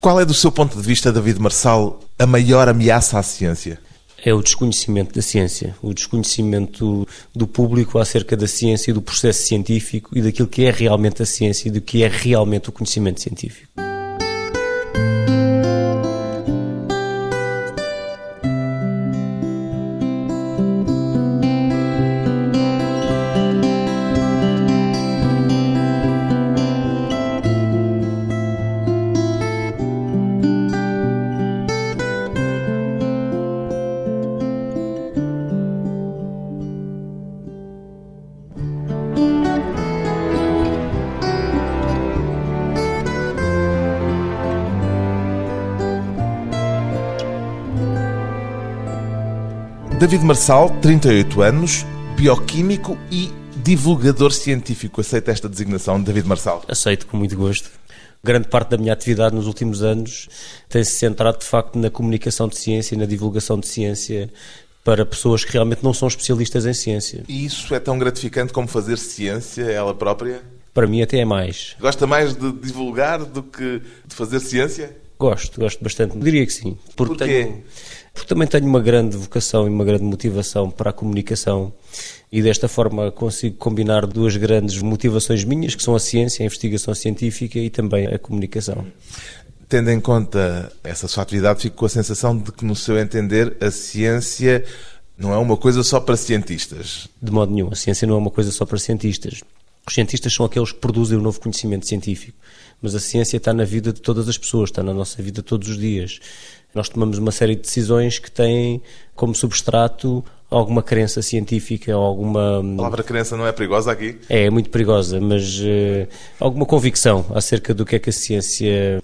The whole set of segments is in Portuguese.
Qual é, do seu ponto de vista, David Marçal, a maior ameaça à ciência? É o desconhecimento da ciência, o desconhecimento do público acerca da ciência e do processo científico e daquilo que é realmente a ciência e do que é realmente o conhecimento científico. David Marçal, 38 anos, bioquímico e divulgador científico. Aceita esta designação, David Marçal? Aceito com muito gosto. Grande parte da minha atividade nos últimos anos tem-se centrado, de facto, na comunicação de ciência e na divulgação de ciência para pessoas que realmente não são especialistas em ciência. E isso é tão gratificante como fazer ciência ela própria? Para mim até é mais. Gosta mais de divulgar do que de fazer ciência? Gosto, gosto bastante. Diria que sim. Porque Por tenho, porque também tenho uma grande vocação e uma grande motivação para a comunicação e desta forma consigo combinar duas grandes motivações minhas, que são a ciência, a investigação científica e também a comunicação. Tendo em conta essa sua atividade, fico com a sensação de que, no seu entender, a ciência não é uma coisa só para cientistas. De modo nenhum, a ciência não é uma coisa só para cientistas. Os cientistas são aqueles que produzem o novo conhecimento científico, mas a ciência está na vida de todas as pessoas, está na nossa vida todos os dias. Nós tomamos uma série de decisões que têm como substrato alguma crença científica, alguma... A palavra crença não é perigosa aqui? É, é muito perigosa, mas uh, alguma convicção acerca do que é que a ciência...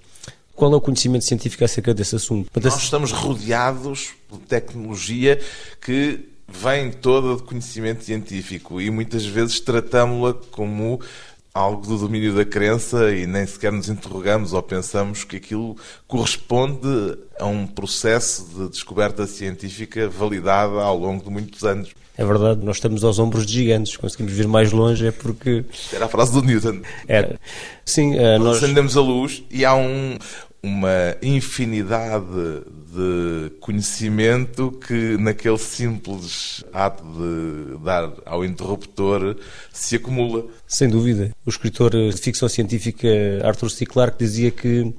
Qual é o conhecimento científico acerca desse assunto? Nós estamos rodeados por tecnologia que vem toda de conhecimento científico e muitas vezes tratamos-la como algo do domínio da crença e nem sequer nos interrogamos ou pensamos que aquilo corresponde a um processo de descoberta científica validada ao longo de muitos anos. É verdade, nós estamos aos ombros de gigantes, conseguimos vir mais longe é porque... Era a frase do Newton. Era. Sim, uh, nós... Acendemos a luz e há um, uma infinidade de conhecimento que naquele simples ato de dar ao interruptor se acumula. Sem dúvida. O escritor de ficção científica Arthur C. Clarke dizia que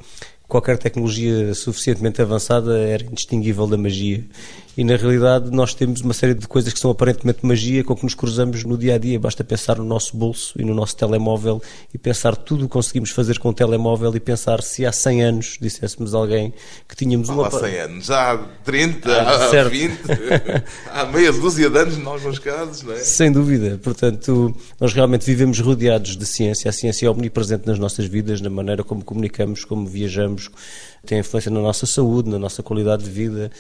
qualquer tecnologia suficientemente avançada era indistinguível da magia. E na realidade nós temos uma série de coisas que são aparentemente magia com que nos cruzamos no dia a dia. Basta pensar no nosso bolso e no nosso telemóvel e pensar tudo o que conseguimos fazer com o telemóvel e pensar se há 100 anos disséssemos a alguém que tínhamos uma. Há 100 anos, há 30, ah, há 20, há meia dúzia de anos em alguns casos, não é? Sem dúvida. Portanto, nós realmente vivemos rodeados de ciência. A ciência é omnipresente nas nossas vidas, na maneira como comunicamos, como viajamos, tem influência na nossa saúde, na nossa qualidade de vida.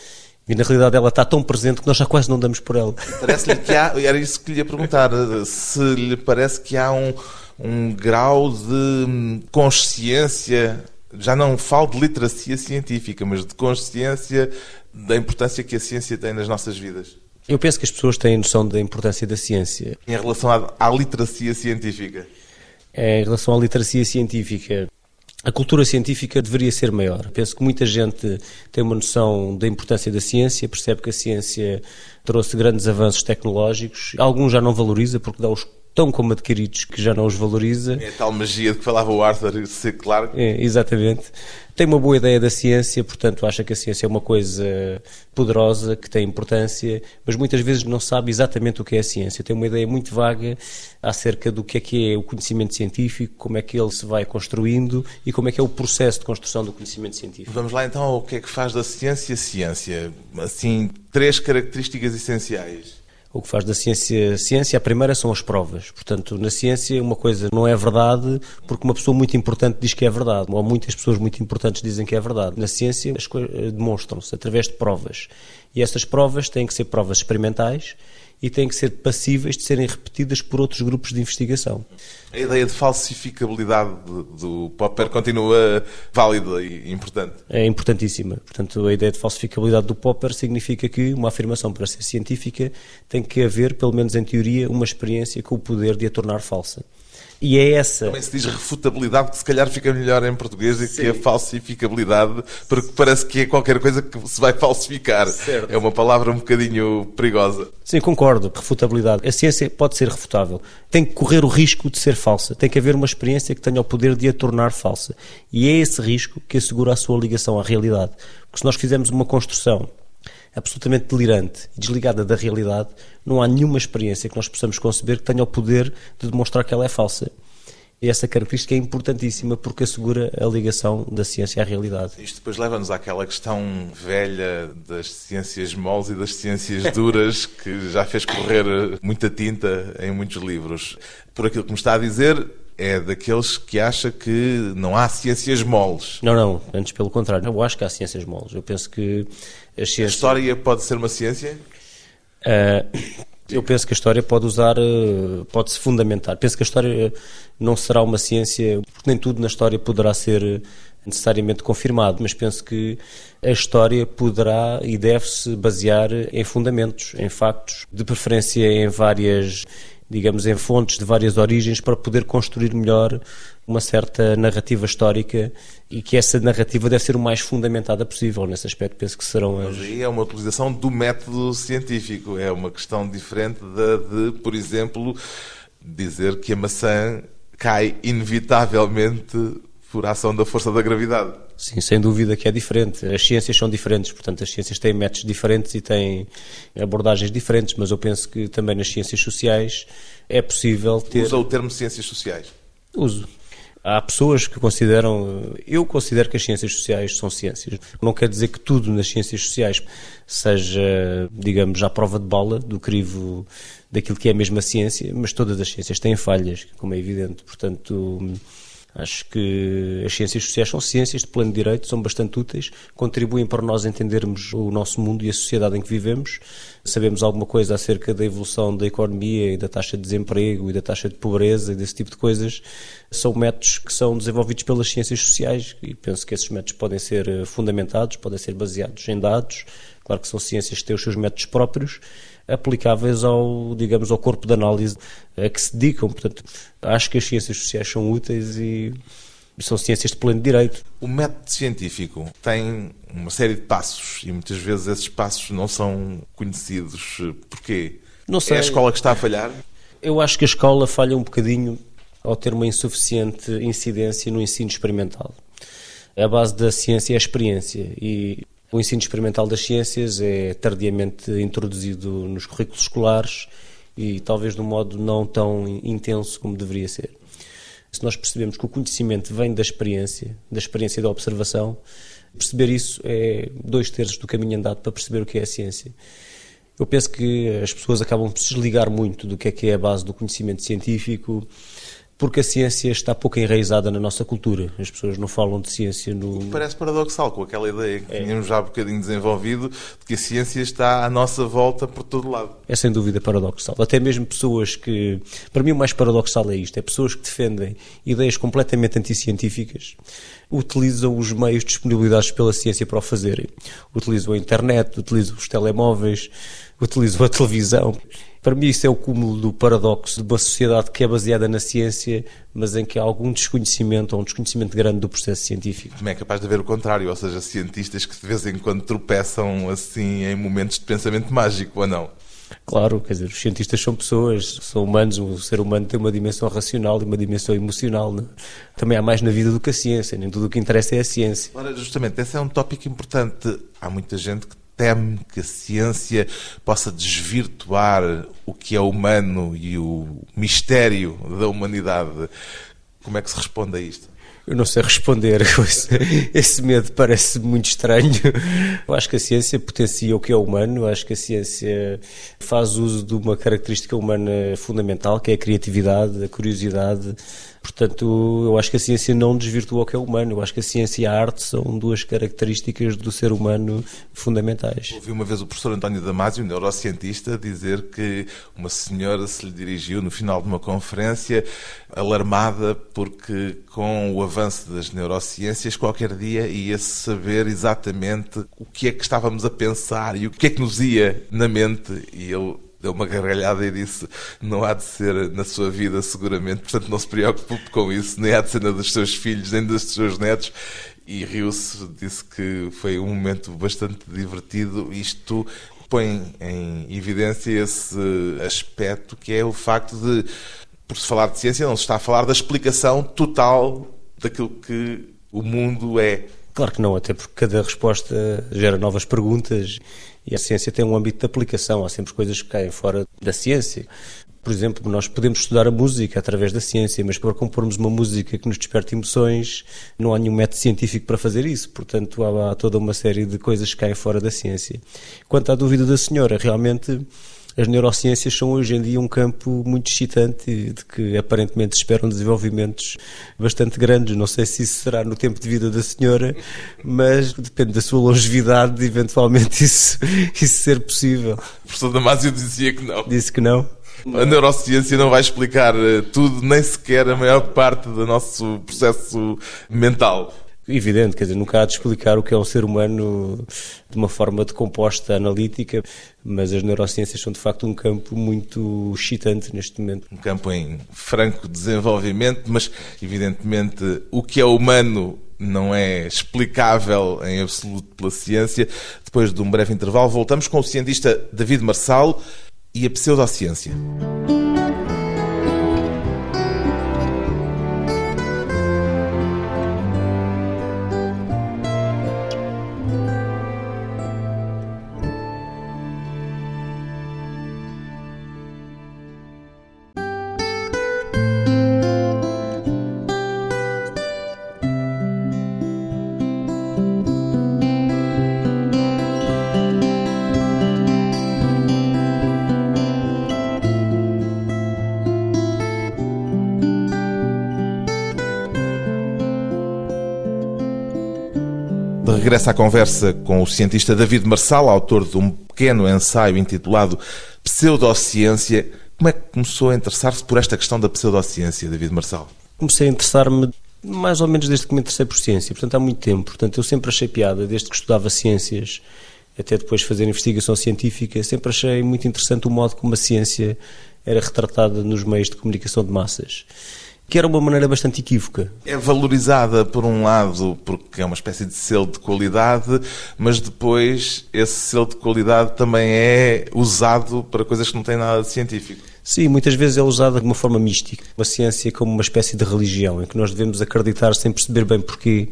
E na realidade ela está tão presente que nós já quase não damos por ela. Parece-lhe que há, era isso que lhe ia perguntar, se lhe parece que há um, um grau de consciência, já não falo de literacia científica, mas de consciência da importância que a ciência tem nas nossas vidas. Eu penso que as pessoas têm noção da importância da ciência. Em relação à, à literacia científica? Em relação à literacia científica, a cultura científica deveria ser maior. Penso que muita gente tem uma noção da importância da ciência, percebe que a ciência trouxe grandes avanços tecnológicos, alguns já não valoriza porque dá os tão como adquiridos que já não os valoriza. É a tal magia de que falava o Arthur C. Clarke. É, exatamente. Tem uma boa ideia da ciência, portanto acha que a ciência é uma coisa poderosa, que tem importância, mas muitas vezes não sabe exatamente o que é a ciência. Tem uma ideia muito vaga acerca do que é que é o conhecimento científico, como é que ele se vai construindo e como é que é o processo de construção do conhecimento científico. Vamos lá então ao que é que faz da ciência ciência. Assim, três características essenciais. O que faz da ciência ciência, a primeira são as provas. Portanto, na ciência, uma coisa não é verdade porque uma pessoa muito importante diz que é verdade, ou muitas pessoas muito importantes dizem que é verdade. Na ciência, as coisas eh, demonstram-se através de provas. E essas provas têm que ser provas experimentais e têm que ser passíveis de serem repetidas por outros grupos de investigação. A ideia de falsificabilidade do Popper continua válida e importante? É importantíssima. Portanto, a ideia de falsificabilidade do Popper significa que uma afirmação para ser científica tem que haver, pelo menos em teoria, uma experiência com o poder de a tornar falsa. E é essa. Também se diz refutabilidade, que se calhar fica melhor em português do que a falsificabilidade, porque parece que é qualquer coisa que se vai falsificar. Certo. É uma palavra um bocadinho perigosa. Sim, concordo. Refutabilidade. A ciência pode ser refutável. Tem que correr o risco de ser falsa. Tem que haver uma experiência que tenha o poder de a tornar falsa. E é esse risco que assegura a sua ligação à realidade. Porque se nós fizermos uma construção absolutamente delirante e desligada da realidade, não há nenhuma experiência que nós possamos conceber que tenha o poder de demonstrar que ela é falsa. E essa característica é importantíssima porque assegura a ligação da ciência à realidade. Isto depois leva-nos àquela questão velha das ciências moles e das ciências duras que já fez correr muita tinta em muitos livros. Por aquilo que me está a dizer, é daqueles que acha que não há ciências moles. Não, não, antes pelo contrário. Eu acho que há ciências moles. Eu penso que as ciências... A história pode ser uma ciência? Uh, eu penso que a história pode usar, uh, pode-se fundamentar. Penso que a história não será uma ciência, porque nem tudo na história poderá ser necessariamente confirmado, mas penso que a história poderá e deve-se basear em fundamentos, em factos, de preferência em várias digamos, em fontes de várias origens para poder construir melhor uma certa narrativa histórica e que essa narrativa deve ser o mais fundamentada possível. Nesse aspecto, penso que serão as. Mas aí é uma utilização do método científico, é uma questão diferente da de, por exemplo, dizer que a maçã cai inevitavelmente por ação da força da gravidade. Sim, sem dúvida que é diferente. As ciências são diferentes, portanto, as ciências têm métodos diferentes e têm abordagens diferentes, mas eu penso que também nas ciências sociais é possível ter. Usa o termo ciências sociais? Uso. Há pessoas que consideram, eu considero que as ciências sociais são ciências. Não quer dizer que tudo nas ciências sociais seja, digamos, à prova de bala do crivo daquilo que é mesmo a ciência, mas todas as ciências têm falhas, como é evidente. Portanto, Acho que as ciências sociais são ciências de pleno direito, são bastante úteis, contribuem para nós entendermos o nosso mundo e a sociedade em que vivemos. Sabemos alguma coisa acerca da evolução da economia e da taxa de desemprego e da taxa de pobreza e desse tipo de coisas. São métodos que são desenvolvidos pelas ciências sociais e penso que esses métodos podem ser eh, fundamentados, podem ser baseados em dados. Claro que são ciências que têm os seus métodos próprios, aplicáveis ao, digamos, ao corpo de análise a que se dedicam. Portanto, acho que as ciências sociais são úteis e são ciências de pleno direito. O método científico tem uma série de passos e muitas vezes esses passos não são conhecidos. Porquê? Não sei. É a escola que está a falhar? Eu acho que a escola falha um bocadinho ao ter uma insuficiente incidência no ensino experimental. A base da ciência é a experiência e o ensino experimental das ciências é tardiamente introduzido nos currículos escolares e talvez de um modo não tão intenso como deveria ser. Se nós percebemos que o conhecimento vem da experiência, da experiência e da observação, perceber isso é dois terços do caminho andado para perceber o que é a ciência. Eu penso que as pessoas acabam por se desligar muito do que é que é a base do conhecimento científico porque a ciência está pouco enraizada na nossa cultura. As pessoas não falam de ciência no. Parece paradoxal com aquela ideia que é. tínhamos já um bocadinho desenvolvido de que a ciência está à nossa volta por todo lado. É sem dúvida paradoxal. Até mesmo pessoas que. Para mim, o mais paradoxal é isto: é pessoas que defendem ideias completamente anticientíficas utilizam os meios disponibilizados pela ciência para o fazerem. Utilizam a internet, utilizam os telemóveis, utilizam a televisão. Para mim, isso é o cúmulo do paradoxo de uma sociedade que é baseada na ciência, mas em que há algum desconhecimento ou um desconhecimento grande do processo científico. Também é capaz de haver o contrário, ou seja, cientistas que de vez em quando tropeçam assim em momentos de pensamento mágico, ou não? Claro, quer dizer, os cientistas são pessoas, são humanos, o ser humano tem uma dimensão racional e uma dimensão emocional. Né? Também há mais na vida do que a ciência, nem tudo o que interessa é a ciência. Ora, justamente, esse é um tópico importante. Há muita gente que teme que a ciência possa desvirtuar o que é humano e o mistério da humanidade. Como é que se responde a isto? Eu não sei responder. Esse medo parece muito estranho. Eu acho que a ciência potencia o que é humano. Eu acho que a ciência faz uso de uma característica humana fundamental, que é a criatividade, a curiosidade, Portanto, eu acho que a ciência não desvirtua o que é humano. Eu acho que a ciência e a arte são duas características do ser humano fundamentais. Ouvi uma vez o professor António Damasio, neurocientista, dizer que uma senhora se lhe dirigiu no final de uma conferência alarmada porque com o avanço das neurociências qualquer dia ia-se saber exatamente o que é que estávamos a pensar e o que é que nos ia na mente e ele deu uma gargalhada e disse: Não há de ser na sua vida, seguramente, portanto não se preocupe com isso, nem há de ser na dos seus filhos, nem dos seus netos. E riu-se, disse que foi um momento bastante divertido. Isto põe em evidência esse aspecto que é o facto de, por se falar de ciência, não se está a falar da explicação total daquilo que o mundo é. Claro que não, até porque cada resposta gera novas perguntas e a ciência tem um âmbito de aplicação. Há sempre coisas que caem fora da ciência. Por exemplo, nós podemos estudar a música através da ciência, mas para compormos uma música que nos desperte emoções, não há nenhum método científico para fazer isso. Portanto, há, há toda uma série de coisas que caem fora da ciência. Quanto à dúvida da senhora, realmente as neurociências são hoje em dia um campo muito excitante de que aparentemente esperam desenvolvimentos bastante grandes. Não sei se isso será no tempo de vida da senhora, mas depende da sua longevidade, eventualmente isso, isso ser possível. O professor Damasio dizia que não. Disse que não. A neurociência não vai explicar eh, tudo, nem sequer a maior parte do nosso processo mental. Evidente, quer dizer, nunca há de explicar o que é um ser humano de uma forma decomposta, analítica, mas as neurociências são de facto um campo muito excitante neste momento. Um campo em franco desenvolvimento, mas evidentemente o que é humano não é explicável em absoluto pela ciência. Depois de um breve intervalo, voltamos com o cientista David Marçal e a pseudociência. Regressa à conversa com o cientista David Marçal, autor de um pequeno ensaio intitulado Pseudociência. Como é que começou a interessar-se por esta questão da pseudociência, David Marçal? Comecei a interessar-me mais ou menos desde que me interessei por ciência, portanto há muito tempo. Portanto, eu sempre achei piada, desde que estudava ciências até depois fazer investigação científica, sempre achei muito interessante o modo como a ciência era retratada nos meios de comunicação de massas que era uma maneira bastante equívoca. É valorizada, por um lado, porque é uma espécie de selo de qualidade, mas depois esse selo de qualidade também é usado para coisas que não têm nada de científico. Sim, muitas vezes é usada de uma forma mística. A ciência como uma espécie de religião, em que nós devemos acreditar sem perceber bem porquê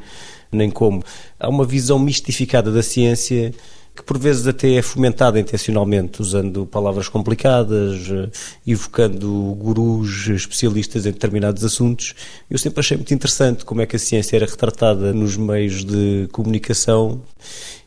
nem como. Há uma visão mistificada da ciência que por vezes até é fomentada intencionalmente, usando palavras complicadas, eh, evocando gurus especialistas em determinados assuntos. Eu sempre achei muito interessante como é que a ciência era retratada nos meios de comunicação.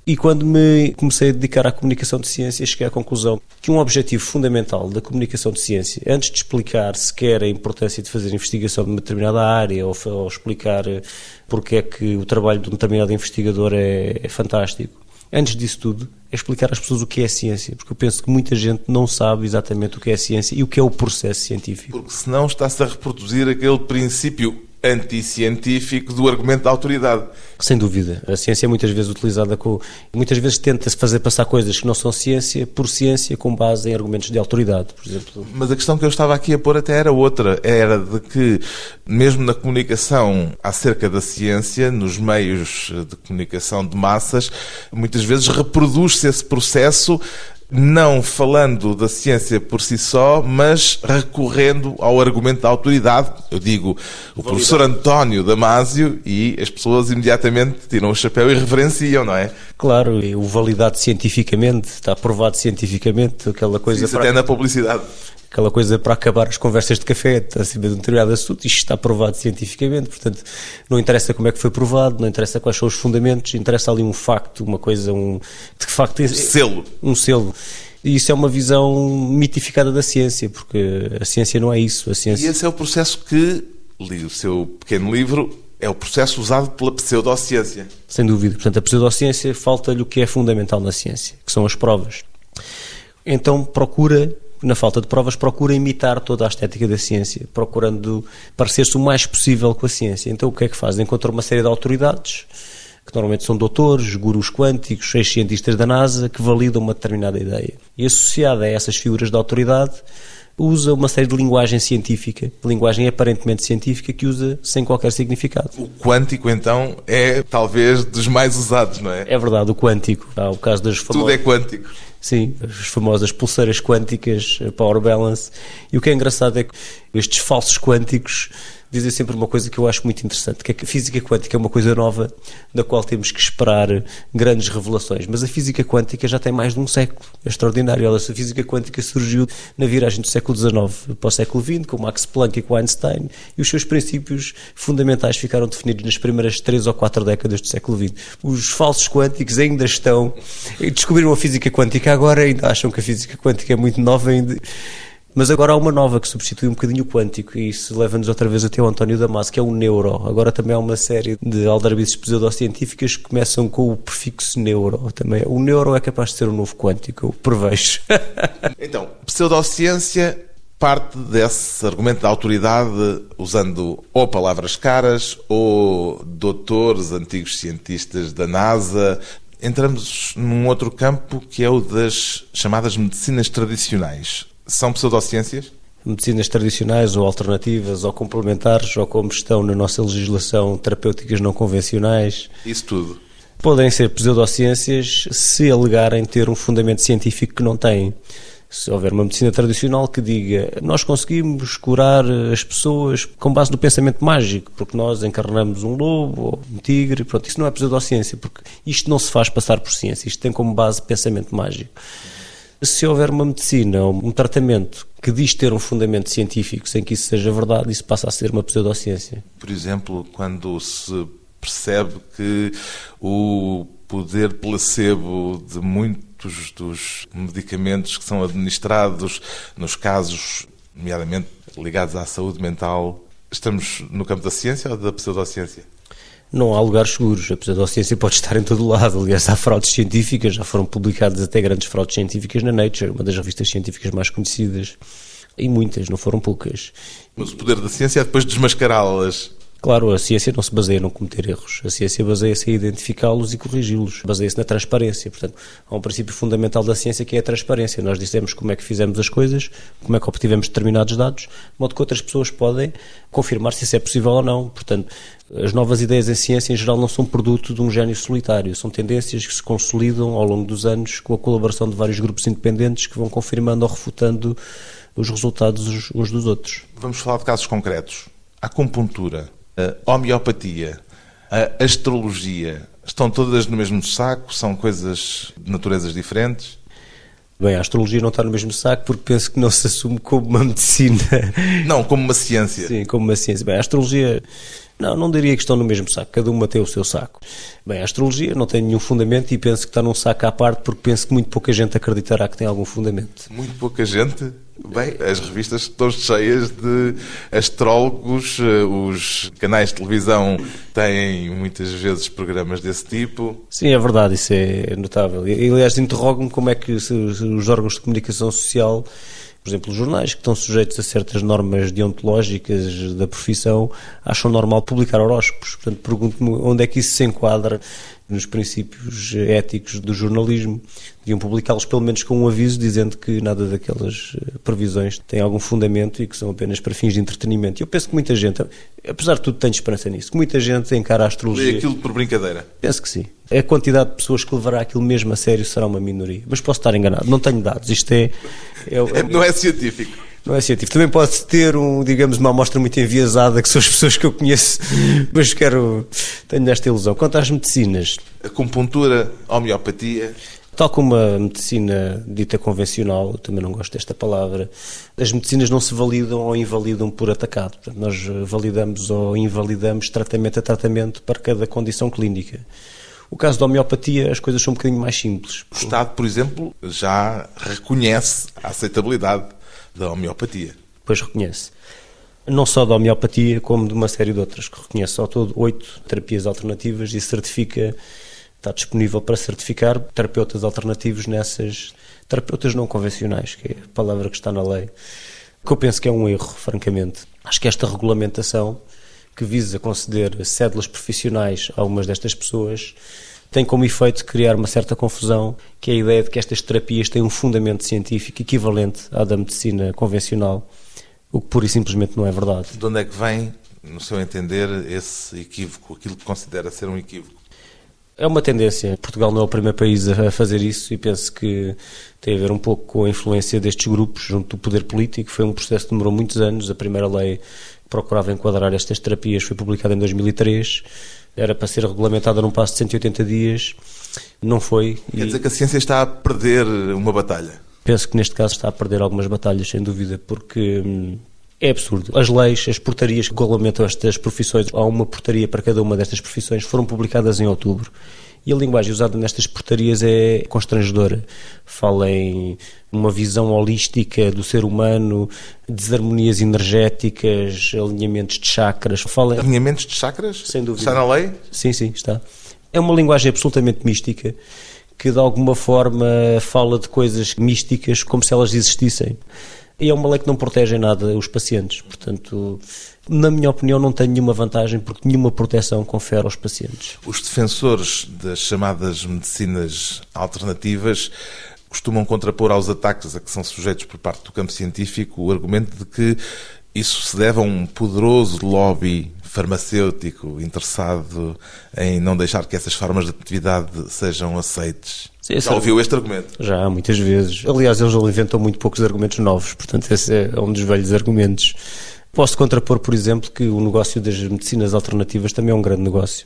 E quando me comecei a dedicar à comunicação de ciência, cheguei à conclusão que um objetivo fundamental da comunicação de ciência, antes de explicar sequer a importância de fazer investigação de uma determinada área ou, ou explicar eh, porque é que o trabalho de um determinado investigador é, é fantástico, antes disso tudo, é explicar às pessoas o que é ciência, porque eu penso que muita gente não sabe exatamente o que é ciência e o que é o processo científico. Porque senão está-se a reproduzir aquele princípio anticientífico do argumento da autoridade. Sem dúvida. A ciência é muitas vezes utilizada com. Muitas vezes tenta-se fazer passar coisas que não são ciência por ciência com base em argumentos de autoridade, por exemplo. Mas a questão que eu estava aqui a pôr até era outra. Era de que, mesmo na comunicação acerca da ciência, nos meios de comunicação de massas, muitas vezes reproduz-se esse processo não falando da ciência por si só, mas recorrendo ao argumento da autoridade. Eu digo o professor António Damásio e as pessoas imediatamente tiram o chapéu e reverenciam, não é? Claro, o validado cientificamente, está provado cientificamente, aquela coisa. Isso até na publicidade aquela coisa para acabar as conversas de café acima de um determinado assunto, isto está provado cientificamente, portanto, não interessa como é que foi provado, não interessa quais são os fundamentos, interessa ali um facto, uma coisa, um de que facto um selo. Um selo. E isso é uma visão mitificada da ciência, porque a ciência não é isso. A ciência... E esse é o processo que, li o seu pequeno livro, é o processo usado pela pseudociência. Sem dúvida. Portanto, a pseudociência falta-lhe o que é fundamental na ciência, que são as provas. Então procura na falta de provas, procura imitar toda a estética da ciência, procurando parecer-se o mais possível com a ciência. Então, o que é que faz? Encontra uma série de autoridades que normalmente são doutores, gurus quânticos, ex-cientistas da NASA, que validam uma determinada ideia. E associada a essas figuras de autoridade, usa uma série de linguagem científica, linguagem aparentemente científica, que usa sem qualquer significado. O quântico, então, é talvez dos mais usados, não é? É verdade, o quântico. Há o caso das famosas... Tudo é quântico. Sim, as famosas pulseiras quânticas, power balance. E o que é engraçado é que estes falsos quânticos dizem sempre uma coisa que eu acho muito interessante, que a física quântica é uma coisa nova da qual temos que esperar grandes revelações. Mas a física quântica já tem mais de um século. É extraordinário. Ela, a física quântica surgiu na viragem do século XIX para o século XX, com Max Planck e com Einstein, e os seus princípios fundamentais ficaram definidos nas primeiras três ou quatro décadas do século XX. Os falsos quânticos ainda estão... Descobriram a física quântica agora, ainda acham que a física quântica é muito nova ainda mas agora há uma nova que substitui um bocadinho o quântico e isso leva-nos outra vez até o António Damasio, que é o neuro. Agora também há uma série de aldrabices pseudocientíficas que começam com o prefixo neuro também. O neuro é capaz de ser o novo quântico, eu prevejo. então, pseudociência parte desse argumento da autoridade usando ou palavras caras ou doutores, antigos cientistas da NASA. Entramos num outro campo que é o das chamadas medicinas tradicionais. São pseudociências? Medicinas tradicionais ou alternativas ou complementares ou como estão na nossa legislação terapêuticas não convencionais. Isso tudo. Podem ser pseudociências se alegarem ter um fundamento científico que não têm. Se houver uma medicina tradicional que diga nós conseguimos curar as pessoas com base no pensamento mágico, porque nós encarnamos um lobo ou um tigre, pronto, isso não é pseudociência, porque isto não se faz passar por ciência, isto tem como base pensamento mágico. Se houver uma medicina ou um tratamento que diz ter um fundamento científico sem que isso seja verdade, isso passa a ser uma pseudociência. Por exemplo, quando se percebe que o poder placebo de muitos dos medicamentos que são administrados nos casos, nomeadamente ligados à saúde mental, estamos no campo da ciência ou da pseudociência? Não há lugares seguros. A pseudociência pode estar em todo lado. Aliás, há fraudes científicas, já foram publicadas até grandes fraudes científicas na Nature, uma das revistas científicas mais conhecidas. E muitas, não foram poucas. Mas o poder da ciência é depois desmascará-las. Claro, a ciência não se baseia em cometer erros. A ciência baseia-se em identificá-los e corrigi-los. Baseia-se na transparência. Portanto, há um princípio fundamental da ciência que é a transparência. Nós dissemos como é que fizemos as coisas, como é que obtivemos determinados dados, de modo que outras pessoas podem confirmar se isso é possível ou não. Portanto, as novas ideias em ciência, em geral, não são produto de um gênio solitário. São tendências que se consolidam ao longo dos anos com a colaboração de vários grupos independentes que vão confirmando ou refutando os resultados uns dos outros. Vamos falar de casos concretos. A acupuntura a homeopatia, a astrologia, estão todas no mesmo saco? São coisas de naturezas diferentes? Bem, a astrologia não está no mesmo saco porque penso que não se assume como uma medicina. Não, como uma ciência. Sim, como uma ciência. Bem, a astrologia não, não diria que estão no mesmo saco, cada uma tem o seu saco. Bem, a astrologia não tem nenhum fundamento e penso que está num saco à parte porque penso que muito pouca gente acreditará que tem algum fundamento. Muito pouca gente? Bem, as revistas estão cheias de astrólogos, eh, os canais de televisão têm muitas vezes programas desse tipo. Sim, é verdade, isso é notável. E, aliás, interrogo-me como é que os órgãos de comunicação social por exemplo, os jornais que estão sujeitos a certas normas deontológicas da profissão acham normal publicar horóscopos. Portanto, pergunto-me onde é que isso se enquadra nos princípios éticos do jornalismo. Deviam publicá-los pelo menos com um aviso dizendo que nada daquelas eh, previsões tem algum fundamento e que são apenas para fins de entretenimento. Eu penso que muita gente, apesar de tudo, tem esperança nisso, que muita gente encara a astrologia... Lê aquilo por brincadeira? Penso que sim. A quantidade de pessoas que levará aquilo mesmo a sério será uma minoria. Mas posso estar enganado, não tenho dados. Isto é... é, é não é científico. Não é científico. Também pode ter, um, digamos, uma amostra muito enviesada, que são as pessoas que eu conheço, mas quero. tenho esta ilusão. Quanto às medicinas. Acupuntura, homeopatia. Tal como a medicina dita convencional, também não gosto desta palavra, as medicinas não se validam ou invalidam por atacado. Portanto, nós validamos ou invalidamos tratamento a tratamento para cada condição clínica. O caso da homeopatia, as coisas são um bocadinho mais simples. O Estado, por exemplo, já reconhece a aceitabilidade da homeopatia. Pois reconhece. Não só da homeopatia, como de uma série de outras, que reconhece ao todo oito terapias alternativas e certifica, está disponível para certificar terapeutas alternativos nessas terapeutas não convencionais, que é a palavra que está na lei. Que eu penso que é um erro, francamente. Acho que esta regulamentação que visa conceder cédulas profissionais a algumas destas pessoas, tem como efeito criar uma certa confusão, que é a ideia de que estas terapias têm um fundamento científico equivalente à da medicina convencional, o que pura e simplesmente não é verdade. De onde é que vem, no seu entender, esse equívoco, aquilo que considera ser um equívoco? É uma tendência. Portugal não é o primeiro país a fazer isso e penso que tem a ver um pouco com a influência destes grupos junto do poder político. Foi um processo que demorou muitos anos. A primeira lei procurava enquadrar estas terapias foi publicada em 2003. Era para ser regulamentada num passo de 180 dias. Não foi. Quer dizer que a ciência está a perder uma batalha? Penso que neste caso está a perder algumas batalhas, sem dúvida, porque hum, é absurdo. As leis, as portarias que regulamentam estas profissões, há uma portaria para cada uma destas profissões, foram publicadas em outubro. E a linguagem usada nestas portarias é constrangedora. Fala em uma visão holística do ser humano, desarmonias energéticas, alinhamentos de chakras. Fala... Alinhamentos de chakras? Sem dúvida. Está na lei? Sim, sim, está. É uma linguagem absolutamente mística que de alguma forma fala de coisas místicas como se elas existissem. E é uma lei que não protege em nada os pacientes. Portanto, na minha opinião, não tem nenhuma vantagem porque nenhuma proteção confere aos pacientes. Os defensores das chamadas medicinas alternativas costumam contrapor aos ataques a que são sujeitos por parte do campo científico o argumento de que isso se deve a um poderoso lobby farmacêutico interessado em não deixar que essas formas de atividade sejam aceites. Sim, Já ouviu este argumento? Já, muitas vezes. Aliás, eles inventam muito poucos argumentos novos, portanto, esse é um dos velhos argumentos. Posso contrapor, por exemplo, que o negócio das medicinas alternativas também é um grande negócio.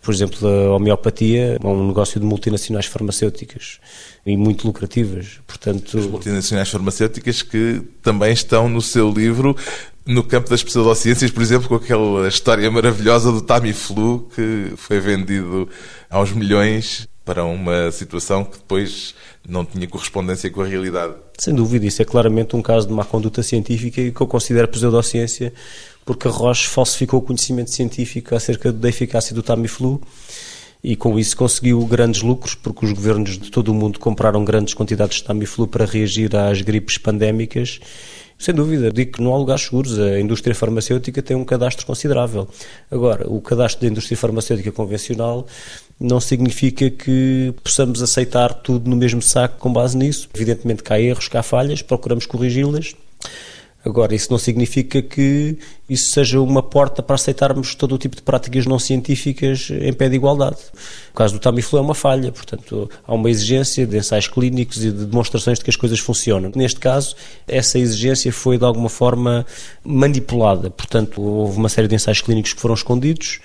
Por exemplo, a homeopatia é um negócio de multinacionais farmacêuticas e muito lucrativas. Portanto, As multinacionais farmacêuticas que também estão no seu livro no campo das pseudociências, por exemplo, com aquela história maravilhosa do Tamiflu que foi vendido aos milhões para uma situação que depois não tinha correspondência com a realidade. Sem dúvida, isso é claramente um caso de má conduta científica e que eu considero pseudociência, porque a Roche falsificou o conhecimento científico acerca da eficácia do Tamiflu e com isso conseguiu grandes lucros, porque os governos de todo o mundo compraram grandes quantidades de Tamiflu para reagir às gripes pandémicas sem dúvida, digo que não há lugares seguros. A indústria farmacêutica tem um cadastro considerável. Agora, o cadastro da indústria farmacêutica convencional não significa que possamos aceitar tudo no mesmo saco com base nisso. Evidentemente que há erros, que há falhas, procuramos corrigi-las. Agora, isso não significa que isso seja uma porta para aceitarmos todo o tipo de práticas não científicas em pé de igualdade. O caso do Tamiflu é uma falha, portanto, há uma exigência de ensaios clínicos e de demonstrações de que as coisas funcionam. Neste caso, essa exigência foi de alguma forma manipulada, portanto, houve uma série de ensaios clínicos que foram escondidos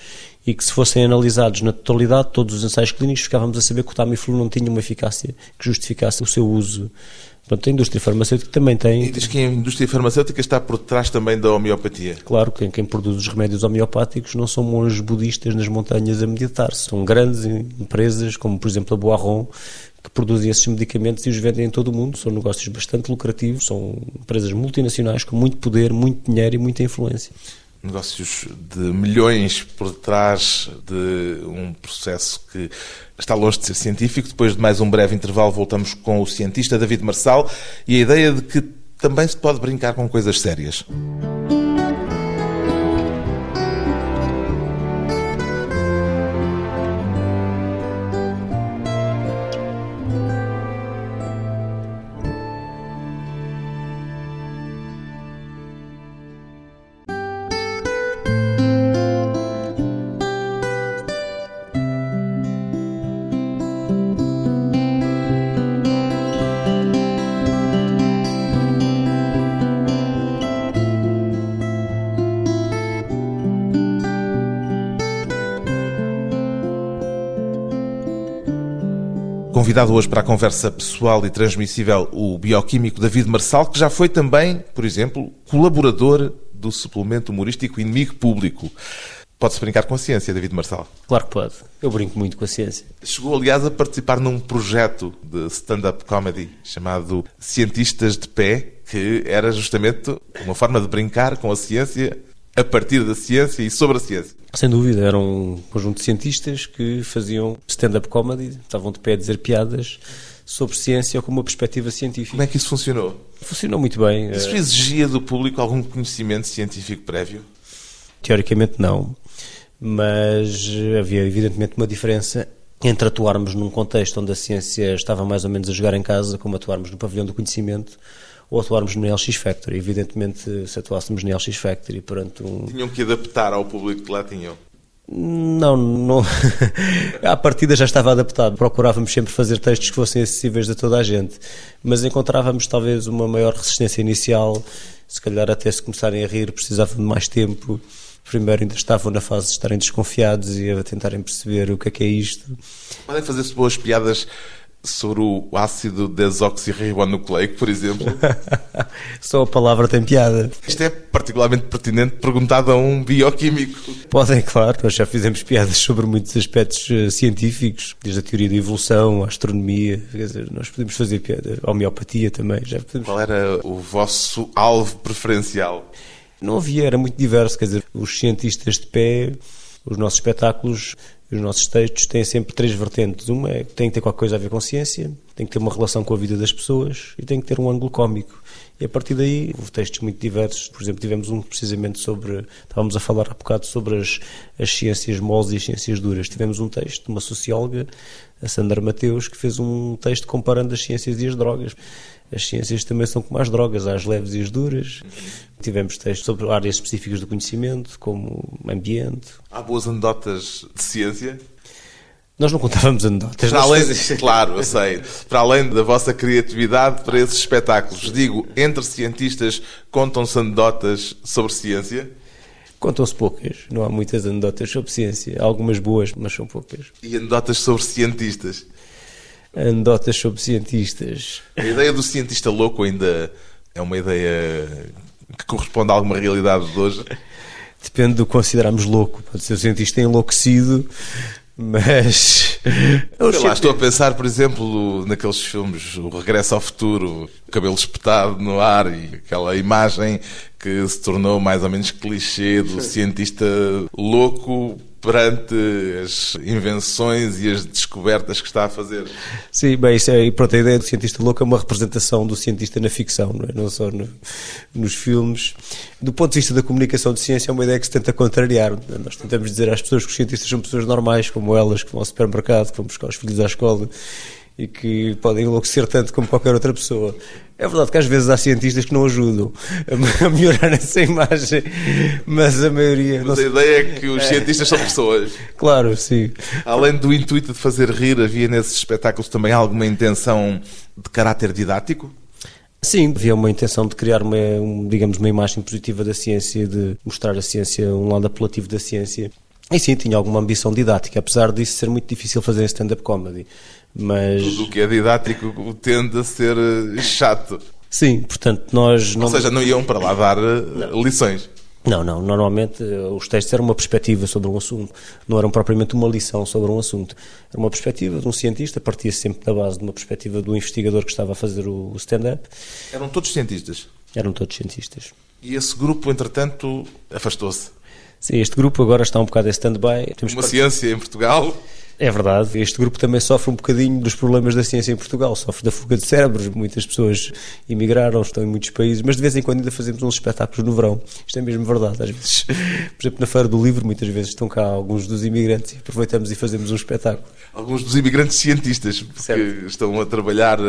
e que se fossem analisados na totalidade, todos os ensaios clínicos, ficávamos a saber que o Tamiflu não tinha uma eficácia que justificasse o seu uso Portanto, a indústria farmacêutica também tem. E diz que a indústria farmacêutica está por trás também da homeopatia. Claro, quem, quem produz os remédios homeopáticos não são monges budistas nas montanhas a meditar, são grandes empresas, como por exemplo a Boiron, que produzem esses medicamentos e os vendem em todo o mundo. São negócios bastante lucrativos, são empresas multinacionais com muito poder, muito dinheiro e muita influência negócios de milhões por trás de um processo que está longe de ser científico. Depois de mais um breve intervalo, voltamos com o cientista David Marçal e a ideia de que também se pode brincar com coisas sérias. Convidado hoje para a conversa pessoal e transmissível o bioquímico David Marçal, que já foi também, por exemplo, colaborador do suplemento humorístico Inimigo Público. Pode-se brincar com a ciência, David Marçal? Claro que pode. Eu brinco muito com a ciência. Chegou, aliás, a participar num projeto de stand-up comedy chamado Cientistas de Pé, que era justamente uma forma de brincar com a ciência a partir da ciência e sobre a ciência. Sem dúvida, era um conjunto de cientistas que faziam stand-up comedy, estavam de pé a dizer piadas sobre ciência com uma perspectiva científica. Como é que isso funcionou? Funcionou muito bem. Isso exigia do público algum conhecimento científico prévio? Teoricamente não, mas havia evidentemente uma diferença entre atuarmos num contexto onde a ciência estava mais ou menos a jogar em casa, como atuarmos no pavilhão do conhecimento, ou atuarmos no LX Factory. Evidentemente, se atuássemos no LX Factory perante um... Tinham que adaptar ao público que lá tinham. Não, não. à partida já estava adaptado. Procurávamos sempre fazer textos que fossem acessíveis a toda a gente, mas encontrávamos talvez uma maior resistência inicial. Se calhar, até se começarem a rir, precisavam de mais tempo. Primeiro, ainda estavam na fase de estarem desconfiados e a tentarem perceber o que é que é isto. Podem fazer-se boas piadas sobre o ácido desoxirribonucleico, por exemplo? Só a palavra tem piada. Isto é particularmente pertinente perguntado a um bioquímico. Podem, claro, nós já fizemos piadas sobre muitos aspectos uh, científicos, desde a teoria da evolução, a astronomia, quer dizer, nós podemos fazer piada, a homeopatia também. Já podemos... Qual era o vosso alvo preferencial? Não havia, era muito diverso, quer dizer, os cientistas de pé, os nossos espetáculos os nossos textos têm sempre três vertentes. Uma é que tem que ter qualquer coisa a ver com ciência, tem que ter uma relação com a vida das pessoas e tem que ter um ângulo cómico. E a partir daí houve textos muito diversos. Por exemplo, tivemos um precisamente sobre. Estávamos a falar há bocado sobre as, as ciências moles e as ciências duras. Tivemos um texto de uma socióloga, a Sandra Mateus, que fez um texto comparando as ciências e as drogas. As ciências também são como as drogas, há as leves e as duras. Tivemos textos sobre áreas específicas do conhecimento, como ambiente. Há boas anedotas de ciência? Nós não contávamos anedotas. Para além, claro, eu sei. Para além da vossa criatividade para esses espetáculos, digo, entre cientistas contam-se anedotas sobre ciência? Contam-se poucas. Não há muitas anedotas sobre ciência. Há algumas boas, mas são poucas. E anedotas sobre cientistas? Anedotas sobre cientistas. A ideia do cientista louco ainda é uma ideia que corresponde a alguma realidade de hoje? Depende do que consideramos louco. Pode ser o cientista enlouquecido, mas. Sei lá, estou a pensar, por exemplo, naqueles filmes O Regresso ao Futuro, cabelo espetado no ar e aquela imagem que se tornou mais ou menos clichê do cientista louco perante as invenções e as descobertas que está a fazer. Sim, bem, isso é, pronto, a ideia do cientista louco é uma representação do cientista na ficção, não, é? não só no, nos filmes. Do ponto de vista da comunicação de ciência, é uma ideia que se tenta contrariar. Nós tentamos dizer às pessoas que os cientistas são pessoas normais, como elas, que vão ao supermercado, que vão buscar os filhos à escola e que podem enlouquecer tanto como qualquer outra pessoa. É verdade que às vezes há cientistas que não ajudam a melhorar essa imagem, mas a maioria. Mas a ideia é que os cientistas são pessoas. Claro, sim. Além do intuito de fazer rir, havia nesses espetáculos também alguma intenção de caráter didático? Sim, havia uma intenção de criar uma, digamos, uma imagem positiva da ciência, de mostrar a ciência, um lado apelativo da ciência. E sim, tinha alguma ambição didática, apesar disso ser muito difícil fazer stand-up comedy. Mas... Tudo o que é didático tende a ser eh, chato. Sim, portanto, nós não. Ou seja, não iam para lá dar eh, não. lições. Não, não. Normalmente eh, os testes eram uma perspectiva sobre um assunto, não eram propriamente uma lição sobre um assunto. Era uma perspectiva de um cientista, partia sempre da base de uma perspectiva do investigador que estava a fazer o stand-up. Eram todos cientistas? Eram todos cientistas. E esse grupo, entretanto, afastou-se? Sim, este grupo agora está um bocado em stand-by. Uma ciência em Portugal é verdade, este grupo também sofre um bocadinho dos problemas da ciência em Portugal, sofre da fuga de cérebros, muitas pessoas emigraram, estão em muitos países, mas de vez em quando ainda fazemos uns espetáculos no verão, isto é mesmo verdade, às vezes, por exemplo, na Feira do Livro, muitas vezes estão cá alguns dos imigrantes e aproveitamos e fazemos um espetáculo. Alguns dos imigrantes cientistas, que certo. estão a trabalhar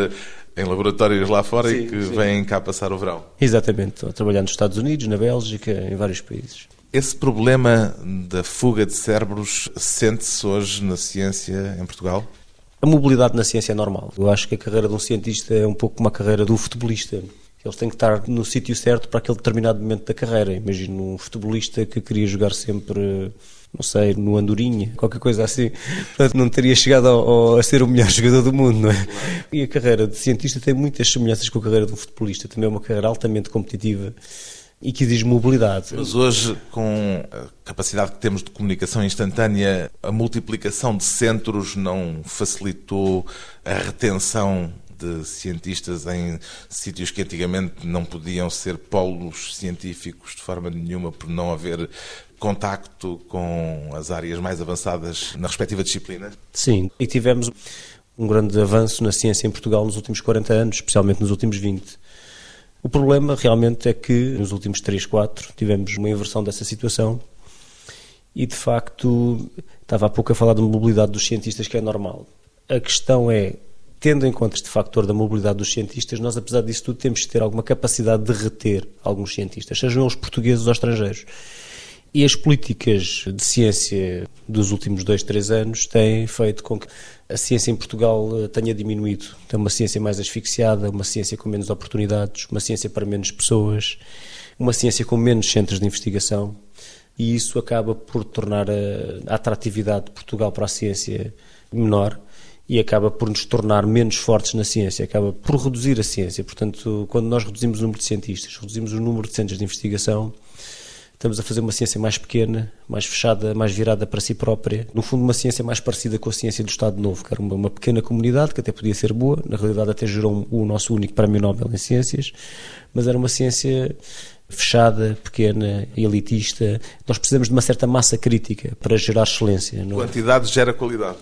em laboratórios lá fora sim, e que sim. vêm cá passar o verão. Exatamente, estão a trabalhar nos Estados Unidos, na Bélgica, em vários países. Esse problema da fuga de cérebros sente-se hoje na ciência em Portugal? A mobilidade na ciência é normal. Eu acho que a carreira de um cientista é um pouco como a carreira do futebolista. Eles têm que estar no sítio certo para aquele determinado momento da carreira. Imagino um futebolista que queria jogar sempre, não sei, no Andorinha, qualquer coisa assim. Portanto, não teria chegado ao, a ser o melhor jogador do mundo, não é? E a carreira de cientista tem muitas semelhanças com a carreira de um futebolista. Também é uma carreira altamente competitiva e que exige mobilidade. Mas hoje, com a capacidade que temos de comunicação instantânea, a multiplicação de centros não facilitou a retenção de cientistas em sítios que antigamente não podiam ser polos científicos de forma nenhuma por não haver contacto com as áreas mais avançadas na respectiva disciplina? Sim, e tivemos um grande avanço na ciência em Portugal nos últimos 40 anos, especialmente nos últimos 20 o problema realmente é que nos últimos 3, 4 tivemos uma inversão dessa situação e de facto, estava há pouco a falar da mobilidade dos cientistas, que é normal. A questão é, tendo em conta este factor da mobilidade dos cientistas, nós, apesar disso tudo, temos de ter alguma capacidade de reter alguns cientistas, sejam eles portugueses ou estrangeiros. E as políticas de ciência dos últimos dois, três anos têm feito com que a ciência em Portugal eh, tenha diminuído. É uma ciência mais asfixiada, uma ciência com menos oportunidades, uma ciência para menos pessoas, uma ciência com menos centros de investigação. E isso acaba por tornar a, a atratividade de Portugal para a ciência menor e acaba por nos tornar menos fortes na ciência, acaba por reduzir a ciência. Portanto, quando nós reduzimos o número de cientistas, reduzimos o número de centros de investigação, estamos a fazer uma ciência mais pequena, mais fechada, mais virada para si própria. No fundo, uma ciência mais parecida com a ciência do Estado Novo, que era uma, uma pequena comunidade, que até podia ser boa, na realidade até gerou um, o nosso único prémio Nobel em ciências, mas era uma ciência fechada, pequena, elitista. Nós precisamos de uma certa massa crítica para gerar excelência. Não é? Quantidade gera qualidade.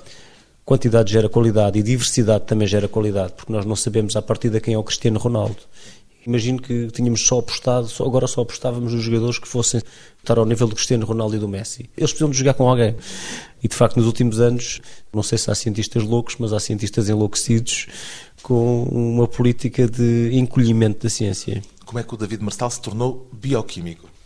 Quantidade gera qualidade e diversidade também gera qualidade, porque nós não sabemos a partir de quem é o Cristiano Ronaldo. Imagino que tínhamos só apostado, só, agora só apostávamos nos jogadores que fossem estar ao nível do Cristiano Ronaldo e do Messi. Eles precisam de jogar com alguém. E de facto, nos últimos anos, não sei se há cientistas loucos, mas há cientistas enlouquecidos com uma política de encolhimento da ciência. Como é que o David Marçal se tornou bioquímico?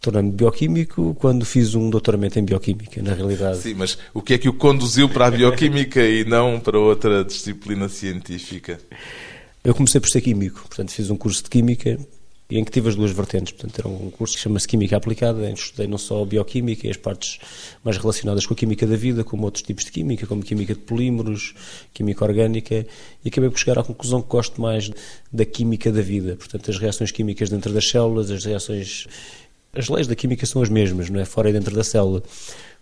tornei-me bioquímico quando fiz um doutoramento em bioquímica, na realidade. Sim, mas o que é que o conduziu para a bioquímica e não para outra disciplina científica? Eu comecei por ser químico, portanto fiz um curso de química em que tive as duas vertentes. Portanto, era um curso que chama-se Química Aplicada, em que estudei não só bioquímica e as partes mais relacionadas com a química da vida, como outros tipos de química, como química de polímeros, química orgânica, e acabei por chegar à conclusão que gosto mais da química da vida. Portanto, as reações químicas dentro das células, as reações. As leis da química são as mesmas, não é? Fora e dentro da célula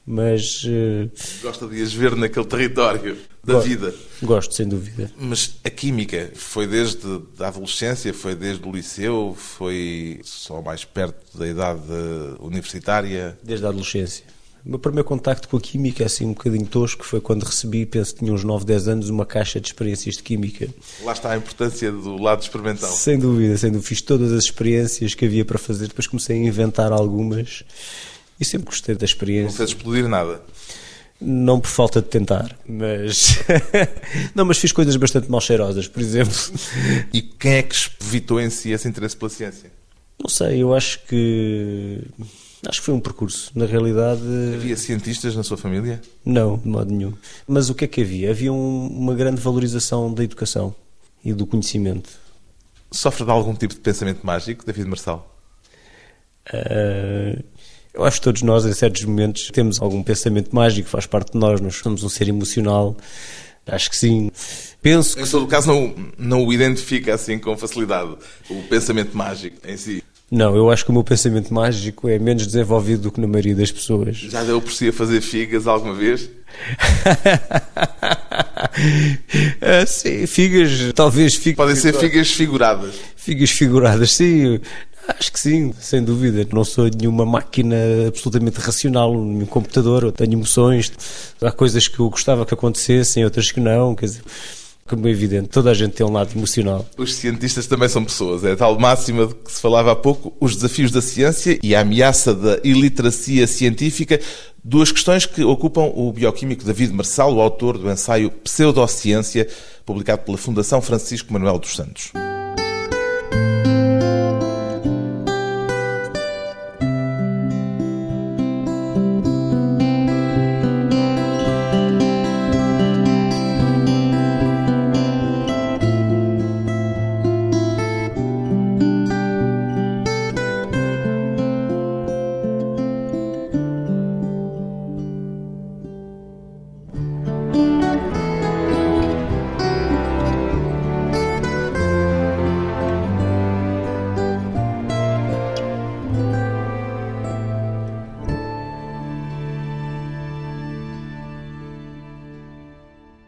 mas... Uh... Gosta de as ver naquele território da gosto, vida. Gosto, sem dúvida. Mas a química foi desde a adolescência, foi desde o liceu, foi só mais perto da idade universitária? Desde a adolescência. O meu primeiro contacto com a química, assim um bocadinho tosco, foi quando recebi, penso que tinha uns 9, 10 anos, uma caixa de experiências de química. Lá está a importância do lado experimental. Sem dúvida, sem dúvida. Fiz todas as experiências que havia para fazer, depois comecei a inventar algumas e sempre gostei da experiência. Não fez explodir nada? Não por falta de tentar, mas. não, mas fiz coisas bastante mal cheirosas, por exemplo. E quem é que evitou em si esse interesse pela ciência? Não sei, eu acho que. Acho que foi um percurso. Na realidade. Havia cientistas na sua família? Não, de modo nenhum. Mas o que é que havia? Havia um, uma grande valorização da educação e do conhecimento. Sofre de algum tipo de pensamento mágico, David Marçal? Uh, eu acho que todos nós, em certos momentos, temos algum pensamento mágico, faz parte de nós, nós somos um ser emocional. Acho que sim. Penso que... Em todo caso, não, não o identifica assim com facilidade, o pensamento mágico em si. Não, eu acho que o meu pensamento mágico é menos desenvolvido do que na maioria das pessoas. Já deu por si a fazer figas alguma vez? ah, sim, figas, talvez figas. Podem ser figas figuradas. Figas figuradas, sim. Acho que sim, sem dúvida. Não sou nenhuma máquina absolutamente racional, nenhum computador. Eu tenho emoções. Há coisas que eu gostava que acontecessem, outras que não. Quer dizer, como é evidente, toda a gente tem um lado emocional. Os cientistas também são pessoas. É a tal máxima de que se falava há pouco, os desafios da ciência e a ameaça da iliteracia científica. Duas questões que ocupam o bioquímico David Marçal, o autor do ensaio Pseudociência, publicado pela Fundação Francisco Manuel dos Santos.